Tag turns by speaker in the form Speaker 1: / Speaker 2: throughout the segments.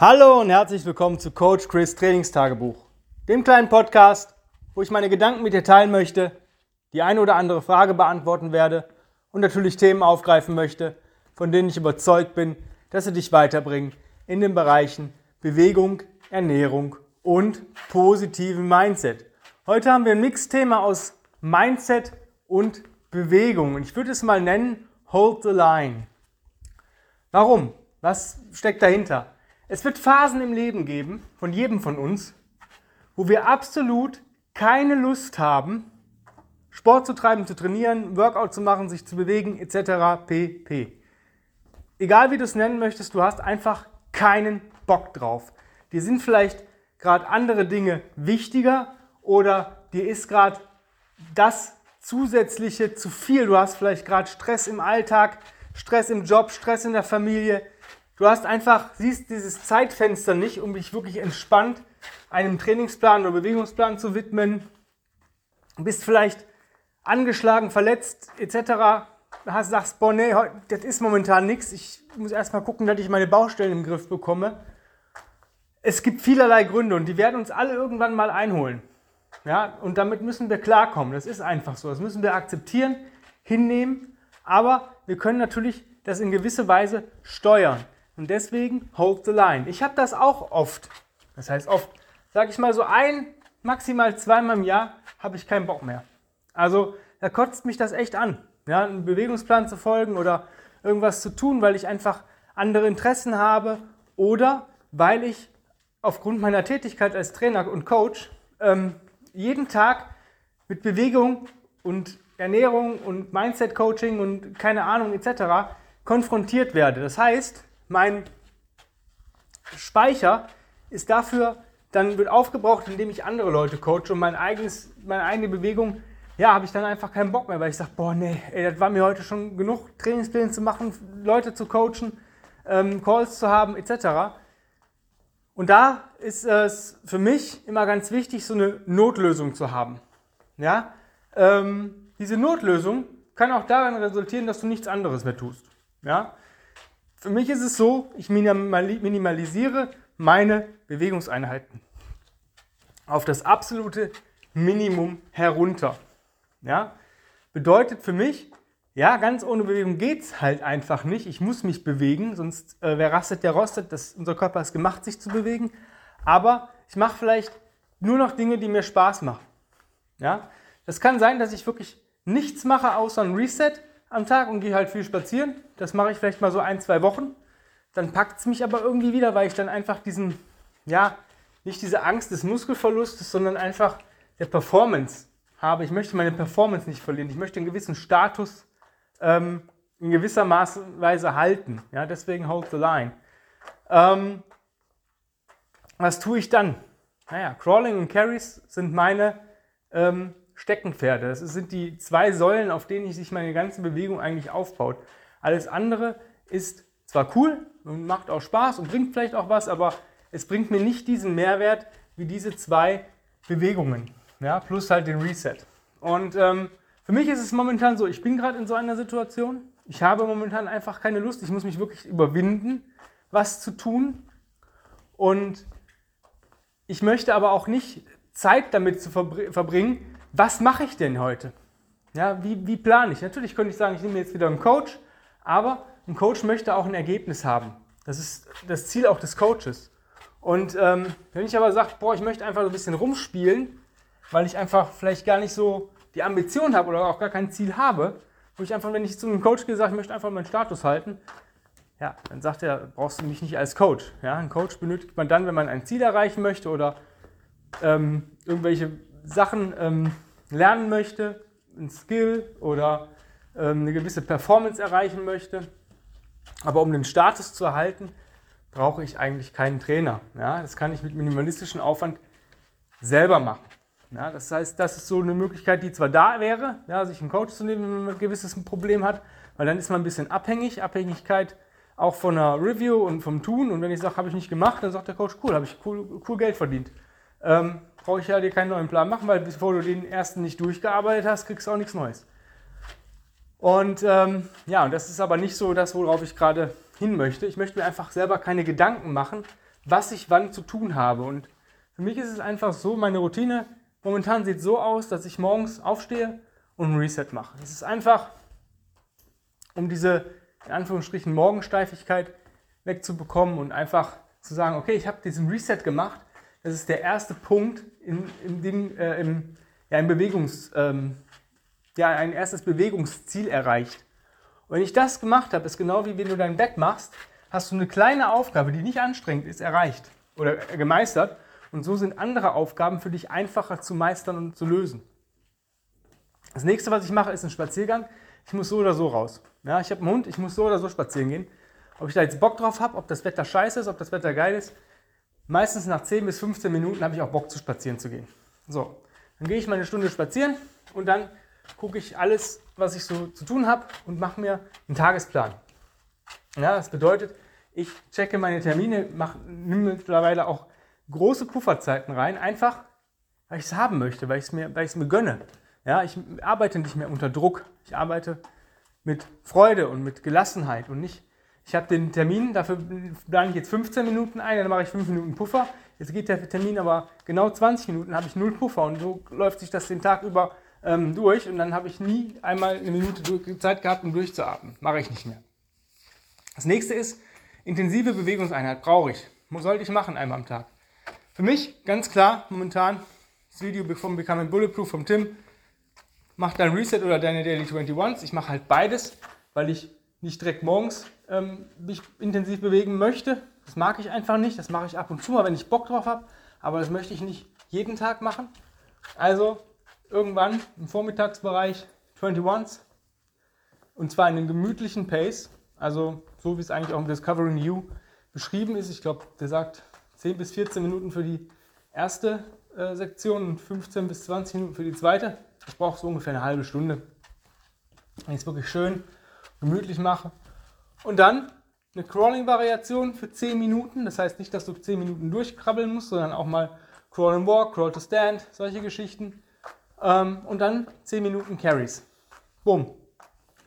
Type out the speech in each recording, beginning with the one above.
Speaker 1: Hallo und herzlich willkommen zu Coach Chris Trainingstagebuch, dem kleinen Podcast, wo ich meine Gedanken mit dir teilen möchte, die eine oder andere Frage beantworten werde und natürlich Themen aufgreifen möchte, von denen ich überzeugt bin, dass sie dich weiterbringen in den Bereichen Bewegung, Ernährung und positiven Mindset. Heute haben wir ein Mixthema aus Mindset und Bewegung und ich würde es mal nennen Hold the Line. Warum? Was steckt dahinter? Es wird Phasen im Leben geben, von jedem von uns, wo wir absolut keine Lust haben, Sport zu treiben, zu trainieren, Workout zu machen, sich zu bewegen, etc. pp. Egal wie du es nennen möchtest, du hast einfach keinen Bock drauf. Dir sind vielleicht gerade andere Dinge wichtiger oder dir ist gerade das zusätzliche zu viel. Du hast vielleicht gerade Stress im Alltag, Stress im Job, Stress in der Familie, Du hast einfach, siehst dieses Zeitfenster nicht, um dich wirklich entspannt einem Trainingsplan oder Bewegungsplan zu widmen. Du bist vielleicht angeschlagen, verletzt etc. Hast, sagst, boah, nee, das ist momentan nichts. Ich muss erstmal gucken, dass ich meine Baustellen im Griff bekomme. Es gibt vielerlei Gründe und die werden uns alle irgendwann mal einholen. Ja, und damit müssen wir klarkommen. Das ist einfach so. Das müssen wir akzeptieren, hinnehmen. Aber wir können natürlich das in gewisser Weise steuern. Und deswegen hold the line. Ich habe das auch oft. Das heißt oft, sage ich mal so ein, maximal zweimal im Jahr habe ich keinen Bock mehr. Also da kotzt mich das echt an, ja, einen Bewegungsplan zu folgen oder irgendwas zu tun, weil ich einfach andere Interessen habe oder weil ich aufgrund meiner Tätigkeit als Trainer und Coach ähm, jeden Tag mit Bewegung und Ernährung und Mindset-Coaching und keine Ahnung etc. konfrontiert werde. Das heißt, mein Speicher ist dafür, dann wird aufgebraucht, indem ich andere Leute coache und mein eigenes, meine eigene Bewegung, ja, habe ich dann einfach keinen Bock mehr, weil ich sage, boah, nee, ey, das war mir heute schon genug, Trainingspläne zu machen, Leute zu coachen, ähm, Calls zu haben, etc. Und da ist es für mich immer ganz wichtig, so eine Notlösung zu haben. Ja? Ähm, diese Notlösung kann auch daran resultieren, dass du nichts anderes mehr tust. Ja? Für mich ist es so, ich minimalisiere meine Bewegungseinheiten auf das absolute Minimum herunter. Ja? Bedeutet für mich, ja, ganz ohne Bewegung geht es halt einfach nicht. Ich muss mich bewegen, sonst äh, wer rastet, der rostet. Das, unser Körper ist gemacht, sich zu bewegen. Aber ich mache vielleicht nur noch Dinge, die mir Spaß machen. Ja? Das kann sein, dass ich wirklich nichts mache außer ein Reset am Tag und gehe halt viel spazieren. Das mache ich vielleicht mal so ein, zwei Wochen. Dann packt es mich aber irgendwie wieder, weil ich dann einfach diesen, ja, nicht diese Angst des Muskelverlustes, sondern einfach der Performance habe. Ich möchte meine Performance nicht verlieren. Ich möchte einen gewissen Status ähm, in gewisser Weise halten. Ja, deswegen hold the line. Ähm, was tue ich dann? Naja, Crawling und Carries sind meine ähm, Steckenpferde. Das sind die zwei Säulen, auf denen sich meine ganze Bewegung eigentlich aufbaut. Alles andere ist zwar cool und macht auch Spaß und bringt vielleicht auch was, aber es bringt mir nicht diesen Mehrwert wie diese zwei Bewegungen. Ja, plus halt den Reset. Und ähm, für mich ist es momentan so, ich bin gerade in so einer Situation. Ich habe momentan einfach keine Lust. Ich muss mich wirklich überwinden, was zu tun. Und ich möchte aber auch nicht Zeit damit zu verbringen, was mache ich denn heute? Ja, wie, wie plane ich? Natürlich könnte ich sagen, ich nehme jetzt wieder einen Coach, aber ein Coach möchte auch ein Ergebnis haben. Das ist das Ziel auch des Coaches. Und ähm, wenn ich aber sage, boah, ich möchte einfach so ein bisschen rumspielen, weil ich einfach vielleicht gar nicht so die Ambition habe oder auch gar kein Ziel habe, wo ich einfach, wenn ich zu einem Coach gehe, sage, ich möchte einfach meinen Status halten, ja, dann sagt er, brauchst du mich nicht als Coach. Ja, einen Coach benötigt man dann, wenn man ein Ziel erreichen möchte oder ähm, irgendwelche Sachen ähm, lernen möchte, ein Skill oder ähm, eine gewisse Performance erreichen möchte. Aber um den Status zu erhalten, brauche ich eigentlich keinen Trainer. Ja, das kann ich mit minimalistischem Aufwand selber machen. Ja, das heißt, das ist so eine Möglichkeit, die zwar da wäre, ja, sich einen Coach zu nehmen, wenn man ein gewisses Problem hat, weil dann ist man ein bisschen abhängig. Abhängigkeit auch von einer Review und vom Tun. Und wenn ich sage, habe ich nicht gemacht, dann sagt der Coach, cool, habe ich cool, cool Geld verdient. Ähm, brauche ich ja dir keinen neuen Plan machen, weil bevor du den ersten nicht durchgearbeitet hast, kriegst du auch nichts Neues. Und ähm, ja, und das ist aber nicht so das, worauf ich gerade hin möchte. Ich möchte mir einfach selber keine Gedanken machen, was ich wann zu tun habe. Und für mich ist es einfach so, meine Routine momentan sieht so aus, dass ich morgens aufstehe und ein Reset mache. Es ist einfach, um diese, in Anführungsstrichen, Morgensteifigkeit wegzubekommen und einfach zu sagen, okay, ich habe diesen Reset gemacht. Das ist der erste Punkt in, in dem, äh, im, ja, im Bewegungs, ähm, ja, ein erstes Bewegungsziel erreicht. Und wenn ich das gemacht habe, ist genau wie wenn du dein Bett machst, hast du eine kleine Aufgabe, die nicht anstrengend ist, erreicht oder gemeistert. Und so sind andere Aufgaben für dich einfacher zu meistern und zu lösen. Das nächste, was ich mache, ist ein Spaziergang. Ich muss so oder so raus. Ja, ich habe einen Hund, ich muss so oder so spazieren gehen. Ob ich da jetzt Bock drauf habe, ob das Wetter scheiße ist, ob das Wetter geil ist. Meistens nach 10 bis 15 Minuten habe ich auch Bock zu spazieren zu gehen. So, dann gehe ich mal eine Stunde spazieren und dann gucke ich alles, was ich so zu tun habe und mache mir einen Tagesplan. Ja, das bedeutet, ich checke meine Termine, nehme mittlerweile auch große Pufferzeiten rein, einfach weil ich es haben möchte, weil ich es mir, mir gönne. Ja, ich arbeite nicht mehr unter Druck. Ich arbeite mit Freude und mit Gelassenheit und nicht, ich habe den Termin, dafür plane ich jetzt 15 Minuten ein, dann mache ich 5 Minuten Puffer. Jetzt geht der Termin aber genau 20 Minuten, habe ich null Puffer und so läuft sich das den Tag über ähm, durch und dann habe ich nie einmal eine Minute Zeit gehabt, um durchzuatmen. Mache ich nicht mehr. Das nächste ist, intensive Bewegungseinheit brauche ich. Sollte ich machen einmal am Tag. Für mich ganz klar momentan das Video vom Becoming Bulletproof vom Tim. Mach dein Reset oder deine Daily 21s. Ich mache halt beides, weil ich nicht direkt morgens ähm, mich intensiv bewegen möchte. Das mag ich einfach nicht. Das mache ich ab und zu mal, wenn ich Bock drauf habe. Aber das möchte ich nicht jeden Tag machen. Also irgendwann im Vormittagsbereich 21s. Und zwar in einem gemütlichen Pace. Also so wie es eigentlich auch im Discovering You beschrieben ist. Ich glaube, der sagt 10 bis 14 Minuten für die erste äh, Sektion und 15 bis 20 Minuten für die zweite. Ich brauche so ungefähr eine halbe Stunde. Wenn ich wirklich schön gemütlich mache. Und dann eine Crawling-Variation für 10 Minuten. Das heißt nicht, dass du 10 Minuten durchkrabbeln musst, sondern auch mal Crawl and Walk, Crawl to Stand, solche Geschichten. Ähm, und dann 10 Minuten Carries. Bumm.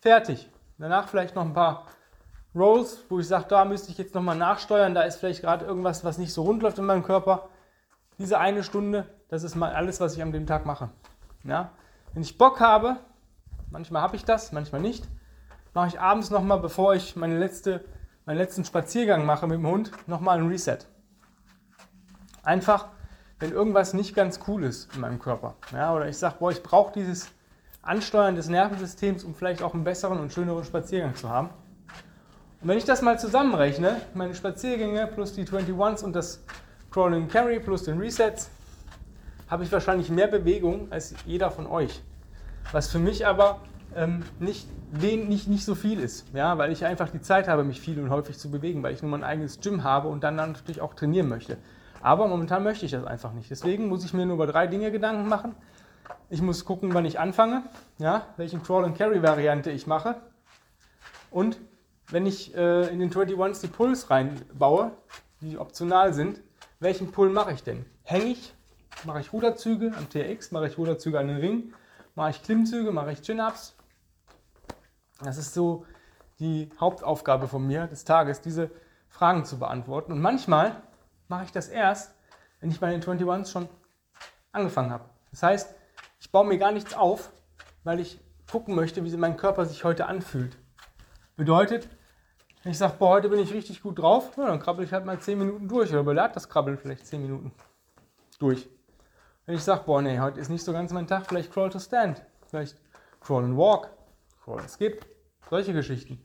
Speaker 1: Fertig. Danach vielleicht noch ein paar Rolls, wo ich sage, da müsste ich jetzt nochmal nachsteuern, da ist vielleicht gerade irgendwas, was nicht so rund läuft in meinem Körper. Diese eine Stunde, das ist mal alles, was ich an dem Tag mache. Ja? Wenn ich Bock habe, manchmal habe ich das, manchmal nicht, mache ich abends nochmal, bevor ich meine letzte, meinen letzten Spaziergang mache mit dem Hund, nochmal ein Reset. Einfach, wenn irgendwas nicht ganz cool ist in meinem Körper. Ja? Oder ich sage, boah, ich brauche dieses Ansteuern des Nervensystems, um vielleicht auch einen besseren und schöneren Spaziergang zu haben. Und wenn ich das mal zusammenrechne, meine Spaziergänge plus die 21s und das Crawling Carry plus den Resets, habe ich wahrscheinlich mehr Bewegung als jeder von euch. Was für mich aber ähm, nicht, nicht, nicht so viel ist, ja, weil ich einfach die Zeit habe, mich viel und häufig zu bewegen, weil ich nur mein eigenes Gym habe und dann natürlich auch trainieren möchte. Aber momentan möchte ich das einfach nicht. Deswegen muss ich mir nur über drei Dinge Gedanken machen. Ich muss gucken, wann ich anfange, ja, welche Crawl and Carry Variante ich mache und wenn ich äh, in den 21s die Pulls reinbaue, die optional sind, welchen Pull mache ich denn? Hänge ich, mache ich Ruderzüge am TX, mache ich Ruderzüge an den Ring, mache ich Klimmzüge, mache ich Chin-Ups. Das ist so die Hauptaufgabe von mir des Tages, diese Fragen zu beantworten. Und manchmal mache ich das erst, wenn ich bei den 21s schon angefangen habe. Das heißt, ich baue mir gar nichts auf, weil ich gucken möchte, wie mein Körper sich heute anfühlt. Bedeutet, wenn ich sage, boah, heute bin ich richtig gut drauf, ja, dann krabbel ich halt mal 10 Minuten durch oder belad das Krabbeln vielleicht 10 Minuten durch. Wenn ich sage, boah, nee, heute ist nicht so ganz mein Tag, vielleicht Crawl to Stand, vielleicht Crawl and Walk, Crawl and Skip, solche Geschichten.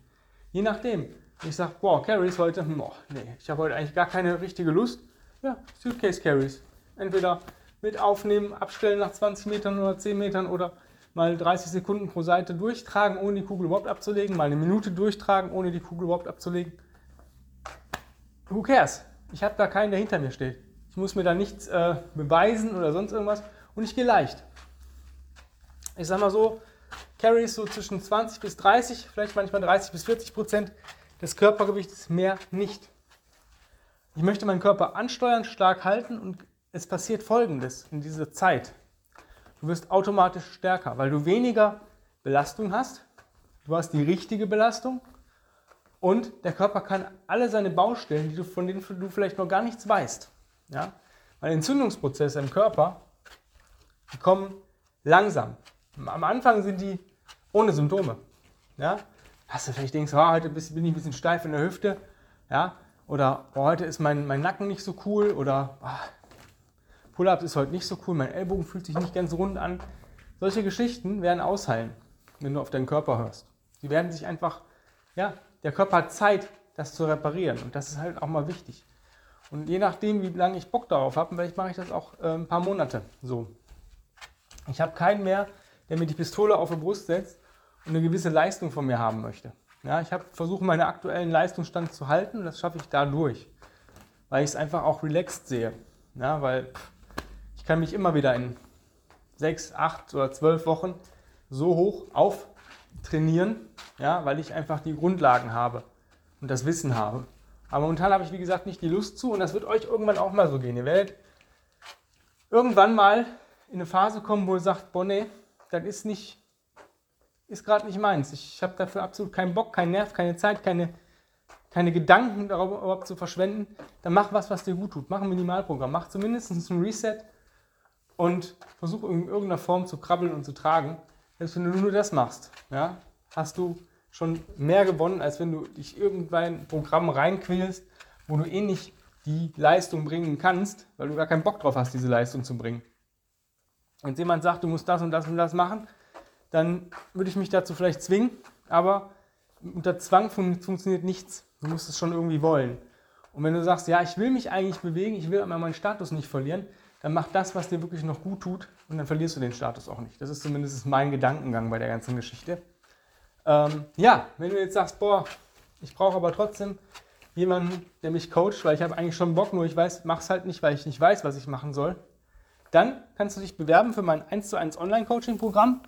Speaker 1: Je nachdem. Ich sage, boah, Carries heute, boah, nee, ich habe heute eigentlich gar keine richtige Lust. Ja, Suitcase Carries. Entweder mit aufnehmen, abstellen nach 20 Metern oder 10 Metern oder mal 30 Sekunden pro Seite durchtragen, ohne die Kugel überhaupt abzulegen, mal eine Minute durchtragen, ohne die Kugel überhaupt abzulegen. Who cares? Ich habe da keinen, der hinter mir steht. Ich muss mir da nichts äh, beweisen oder sonst irgendwas und ich gehe leicht. Ich sag mal so, Carries so zwischen 20 bis 30, vielleicht manchmal 30 bis 40 Prozent des Körpergewichtes, mehr nicht. Ich möchte meinen Körper ansteuern, stark halten und es passiert Folgendes in dieser Zeit. Du wirst automatisch stärker, weil du weniger Belastung hast. Du hast die richtige Belastung Und der Körper kann alle seine Baustellen, die du, von denen du vielleicht noch gar nichts weißt. Ja? Weil Entzündungsprozesse im Körper, die kommen langsam. Am Anfang sind die ohne Symptome. Ja? Hast du vielleicht denkst, oh, heute bin ich ein bisschen steif in der Hüfte. Ja? Oder oh, heute ist mein, mein Nacken nicht so cool. Oder oh, Pull-ups ist heute nicht so cool. Mein Ellbogen fühlt sich nicht ganz rund an. Solche Geschichten werden ausheilen, wenn du auf deinen Körper hörst. Die werden sich einfach, ja, der Körper hat Zeit, das zu reparieren. Und das ist halt auch mal wichtig. Und je nachdem, wie lange ich Bock darauf habe, vielleicht mache ich das auch äh, ein paar Monate so. Ich habe keinen mehr, der mir die Pistole auf die Brust setzt und eine gewisse Leistung von mir haben möchte. Ja, ich habe versucht, meinen aktuellen Leistungsstand zu halten und das schaffe ich dadurch, weil ich es einfach auch relaxed sehe. Ja, weil ich kann mich immer wieder in sechs, acht oder zwölf Wochen so hoch auftrainieren, ja, weil ich einfach die Grundlagen habe und das Wissen habe. Aber momentan habe ich, wie gesagt, nicht die Lust zu und das wird euch irgendwann auch mal so gehen. Ihr werdet irgendwann mal in eine Phase kommen, wo ihr sagt, boah, nee, das ist nicht, ist gerade nicht meins. Ich habe dafür absolut keinen Bock, keinen Nerv, keine Zeit, keine, keine Gedanken darauf überhaupt zu verschwenden. Dann mach was, was dir gut tut. Mach ein Minimalprogramm. Mach zumindest ein Reset und versuch in irgendeiner Form zu krabbeln und zu tragen. Selbst wenn du nur das machst, ja, hast du schon mehr gewonnen, als wenn du dich irgendwann in ein Programm reinquälst, wo du eh nicht die Leistung bringen kannst, weil du gar keinen Bock drauf hast, diese Leistung zu bringen. Wenn jemand sagt, du musst das und das und das machen, dann würde ich mich dazu vielleicht zwingen, aber unter Zwang fun funktioniert nichts. Du musst es schon irgendwie wollen. Und wenn du sagst, ja, ich will mich eigentlich bewegen, ich will aber meinen Status nicht verlieren, dann mach das, was dir wirklich noch gut tut und dann verlierst du den Status auch nicht. Das ist zumindest mein Gedankengang bei der ganzen Geschichte. Ähm, ja, wenn du jetzt sagst, boah, ich brauche aber trotzdem jemanden, der mich coacht, weil ich habe eigentlich schon Bock, nur ich weiß, mach's halt nicht, weil ich nicht weiß, was ich machen soll, dann kannst du dich bewerben für mein 1 zu 1 Online-Coaching-Programm.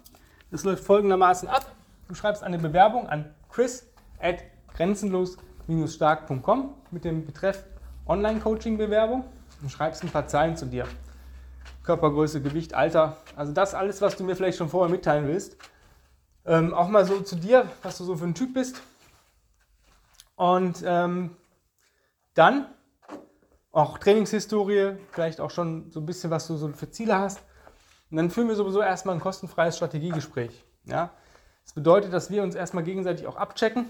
Speaker 1: Das läuft folgendermaßen ab. Du schreibst eine Bewerbung an chris at grenzenlos-stark.com mit dem Betreff Online-Coaching-Bewerbung und schreibst ein paar Zeilen zu dir. Körpergröße, Gewicht, Alter, also das alles, was du mir vielleicht schon vorher mitteilen willst. Ähm, auch mal so zu dir, was du so für ein Typ bist. Und ähm, dann auch Trainingshistorie, vielleicht auch schon so ein bisschen, was du so für Ziele hast. Und dann führen wir sowieso erstmal ein kostenfreies Strategiegespräch. Ja? Das bedeutet, dass wir uns erstmal gegenseitig auch abchecken.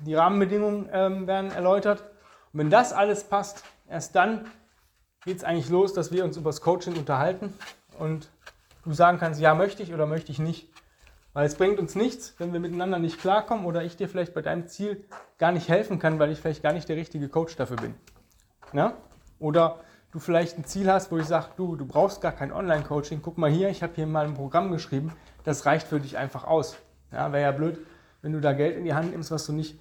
Speaker 1: Die Rahmenbedingungen ähm, werden erläutert. Und wenn das alles passt, erst dann geht es eigentlich los, dass wir uns über das Coaching unterhalten und du sagen kannst, ja, möchte ich oder möchte ich nicht. Weil es bringt uns nichts, wenn wir miteinander nicht klarkommen oder ich dir vielleicht bei deinem Ziel gar nicht helfen kann, weil ich vielleicht gar nicht der richtige Coach dafür bin. Ja? Oder du vielleicht ein Ziel hast, wo ich sage, du, du brauchst gar kein Online-Coaching. Guck mal hier, ich habe hier mal ein Programm geschrieben, das reicht für dich einfach aus. Ja, Wäre ja blöd, wenn du da Geld in die Hand nimmst, was du nicht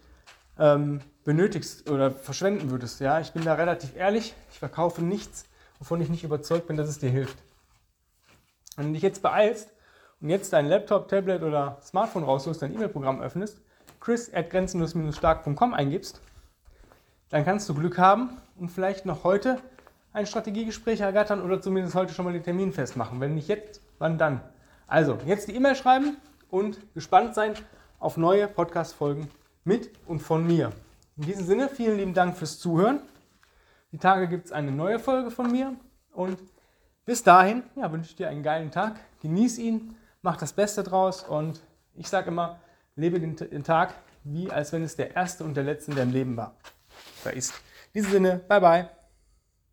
Speaker 1: ähm, benötigst oder verschwenden würdest. Ja, ich bin da relativ ehrlich. Ich verkaufe nichts, wovon ich nicht überzeugt bin, dass es dir hilft. Wenn du dich jetzt beeilst und jetzt dein Laptop, Tablet oder Smartphone rausholst, dein E-Mail-Programm öffnest, chris at grenzenlos-stark.com eingibst, dann kannst du Glück haben und vielleicht noch heute ein Strategiegespräch ergattern oder zumindest heute schon mal den Termin festmachen. Wenn nicht jetzt, wann dann? Also, jetzt die E-Mail schreiben und gespannt sein auf neue Podcast-Folgen mit und von mir. In diesem Sinne, vielen lieben Dank fürs Zuhören. Die Tage gibt es eine neue Folge von mir und bis dahin ja, wünsche ich dir einen geilen Tag. Genieß ihn mach das Beste draus und ich sage immer, lebe den, den, Tag wie als wenn es der erste und der letzte in deinem Leben war. Da ist. In diesem Sinne, bye bye.